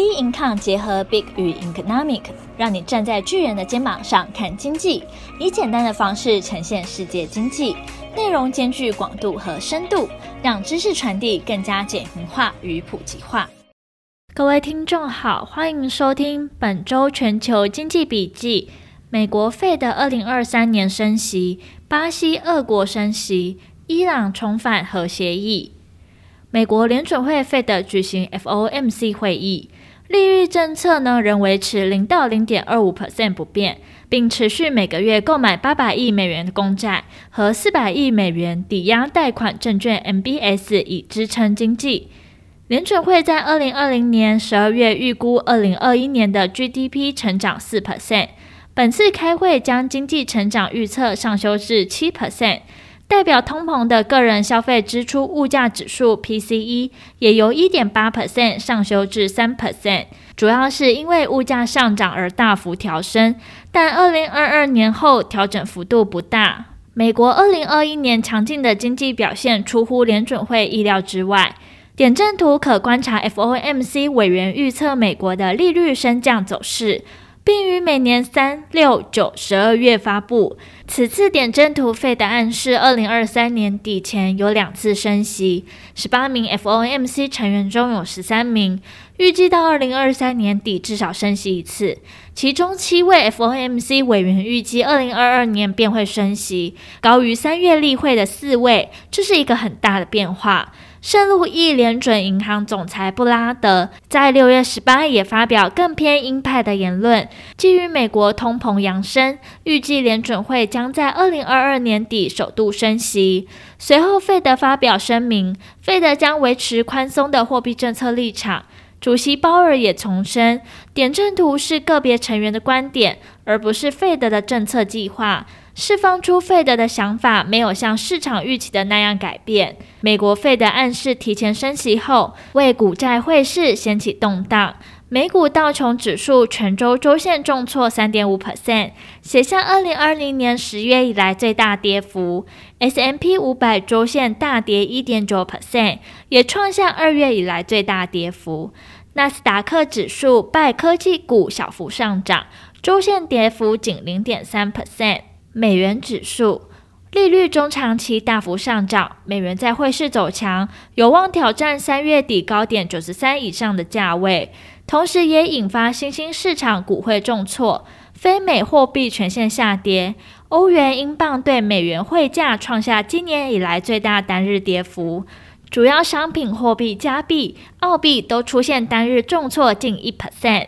B Income 结合 Big 与 Economic，让你站在巨人的肩膀上看经济，以简单的方式呈现世界经济，内容兼具广度和深度，让知识传递更加简明化与普及化。各位听众好，欢迎收听本周全球经济笔记。美国费的二零二三年升息，巴西、俄国升息，伊朗重返核协议。美国联准会费的举行 FOMC 会议。利率政策呢，仍维持零到零点二五 percent 不变，并持续每个月购买八百亿美元的公债和四百亿美元抵押贷款证券 MBS 以支撑经济。联准会在二零二零年十二月预估二零二一年的 GDP 成长四 percent，本次开会将经济成长预测上修至七 percent。代表通膨的个人消费支出物价指数 （PCE） 也由1.8%上修至3%，主要是因为物价上涨而大幅调升，但2022年后调整幅度不大。美国2021年强劲的经济表现出乎联准会意料之外。点阵图可观察 FOMC 委员预测美国的利率升降走势。并于每年三、六、九、十二月发布。此次点阵图费的暗示，二零二三年底前有两次升息。十八名 FOMC 成员中有十三名预计到二零二三年底至少升息一次，其中七位 FOMC 委员预计二零二二年便会升息，高于三月例会的四位。这是一个很大的变化。圣路易联准银行总裁布拉德在六月十八也发表更偏鹰派的言论，基于美国通膨扬升，预计联准会将将在二零二二年底首度升息。随后，费德发表声明，费德将维持宽松的货币政策立场。主席鲍尔也重申，点阵图是个别成员的观点，而不是费德的政策计划。释放出费德的想法没有像市场预期的那样改变。美国费德暗示提前升息后，为股债汇市掀起动荡。美股道琼指数全周周线重挫三点五 percent，写下二零二零年十月以来最大跌幅。S M P 五百周线大跌一点九 percent，也创下二月以来最大跌幅。纳斯达克指数拜科技股小幅上涨，周线跌幅仅零点三 percent。美元指数利率中长期大幅上涨，美元在汇市走强，有望挑战三月底高点九十三以上的价位，同时也引发新兴市场股汇重挫，非美货币全线下跌，欧元、英镑对美元汇价创下今年以来最大单日跌幅，主要商品货币加币、澳币都出现单日重挫近一 percent。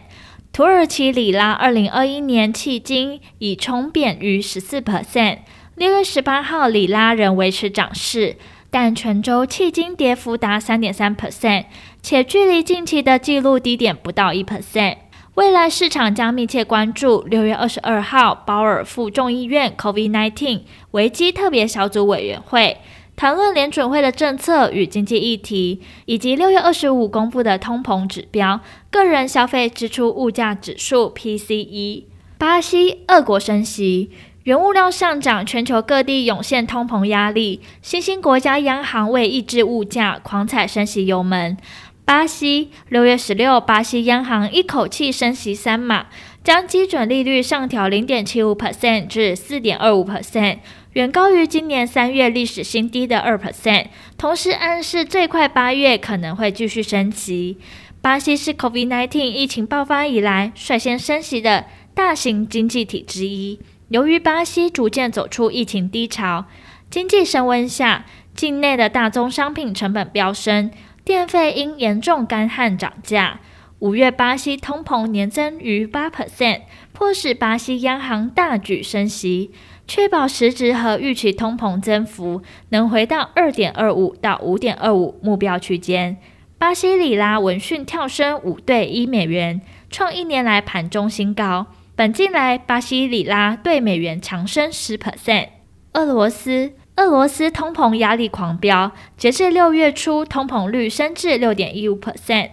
土耳其里拉二零二一年迄今已冲贬逾十四 percent。六月十八号，里拉仍维持涨势，但全周迄今跌幅达三点三 percent，且距离近期的纪录低点不到一 percent。未来市场将密切关注六月二十二号鲍尔赴众议院 COVID-19 危机特别小组委员会。谈论联准会的政策与经济议题，以及六月二十五公布的通膨指标——个人消费支出物价指数 （PCE）。巴西、俄国升息，原物料上涨，全球各地涌现通膨压力。新兴国家央行为抑制物价，狂踩升息油门。巴西六月十六，巴西央行一口气升息三码，将基准利率上调零点七五 percent 至四点二五 percent。远高于今年三月历史新低的二 percent，同时暗示最快八月可能会继续升息。巴西是 COVID-19 疫情爆发以来率先升息的大型经济体之一。由于巴西逐渐走出疫情低潮，经济升温下，境内的大宗商品成本飙升，电费因严重干旱涨价。五月巴西通膨年增逾八 percent，迫使巴西央行大举升息。确保实质和预期通膨增幅能回到二点二五到五点二五目标区间。巴西里拉闻讯跳升五对一美元，创一年来盘中新高。本季来，巴西里拉对美元强升十 percent。俄罗斯，俄罗斯通膨压力狂飙，截至六月初，通膨率升至六点一五 percent。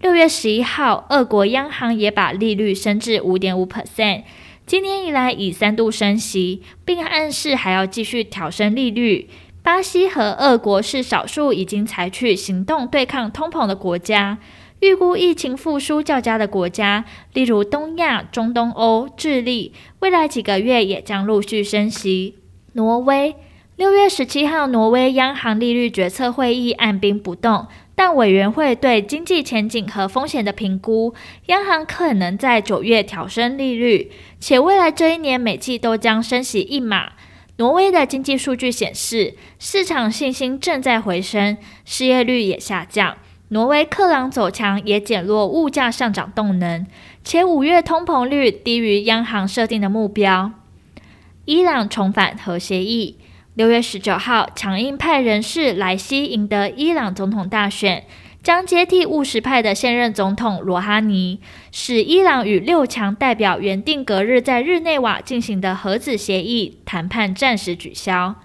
六月十一号，俄国央行也把利率升至五点五 percent。今年以来已三度升息，并暗示还要继续调升利率。巴西和俄国是少数已经采取行动对抗通膨的国家。预估疫情复苏较佳的国家，例如东亚、中东欧、智利，未来几个月也将陆续升息。挪威六月十七号，挪威央行利率决策会议按兵不动，但委员会对经济前景和风险的评估，央行可能在九月调升利率，且未来这一年每季都将升息一码。挪威的经济数据显示，市场信心正在回升，失业率也下降。挪威克朗走强也减弱物价上涨动能，且五月通膨率低于央行设定的目标。伊朗重返核协议。六月十九号，强硬派人士莱西赢得伊朗总统大选，将接替务实派的现任总统罗哈尼，使伊朗与六强代表原定隔日在日内瓦进行的核子协议谈判暂时取消。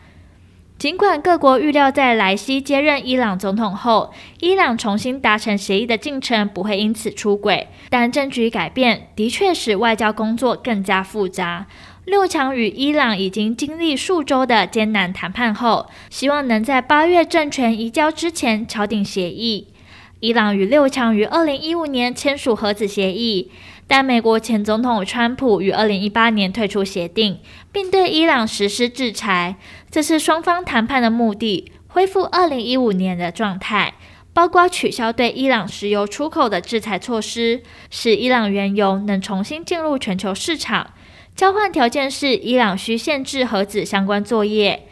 尽管各国预料在莱西接任伊朗总统后，伊朗重新达成协议的进程不会因此出轨，但政局改变的确使外交工作更加复杂。六强与伊朗已经经历数周的艰难谈判后，希望能在八月政权移交之前敲定协议。伊朗与六强于二零一五年签署核子协议。但美国前总统川普于二零一八年退出协定，并对伊朗实施制裁。这次双方谈判的目的，恢复二零一五年的状态，包括取消对伊朗石油出口的制裁措施，使伊朗原油能重新进入全球市场。交换条件是伊朗需限制核子相关作业。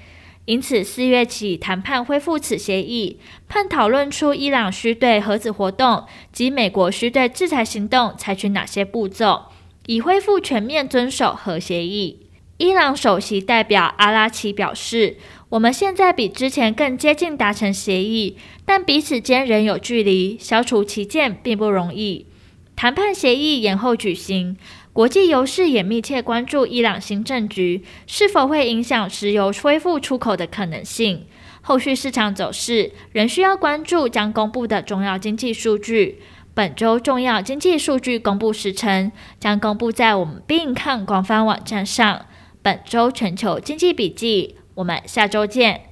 因此，四月起谈判恢复此协议，盼讨论出伊朗需对核子活动及美国需对制裁行动采取哪些步骤，以恢复全面遵守核协议。伊朗首席代表阿拉奇表示：“我们现在比之前更接近达成协议，但彼此间仍有距离，消除歧见并不容易。谈判协议延后举行。”国际油市也密切关注伊朗新政局是否会影响石油恢复出口的可能性。后续市场走势仍需要关注将公布的重要经济数据。本周重要经济数据公布时程将公布在我们宾抗官方网站上。本周全球经济笔记，我们下周见。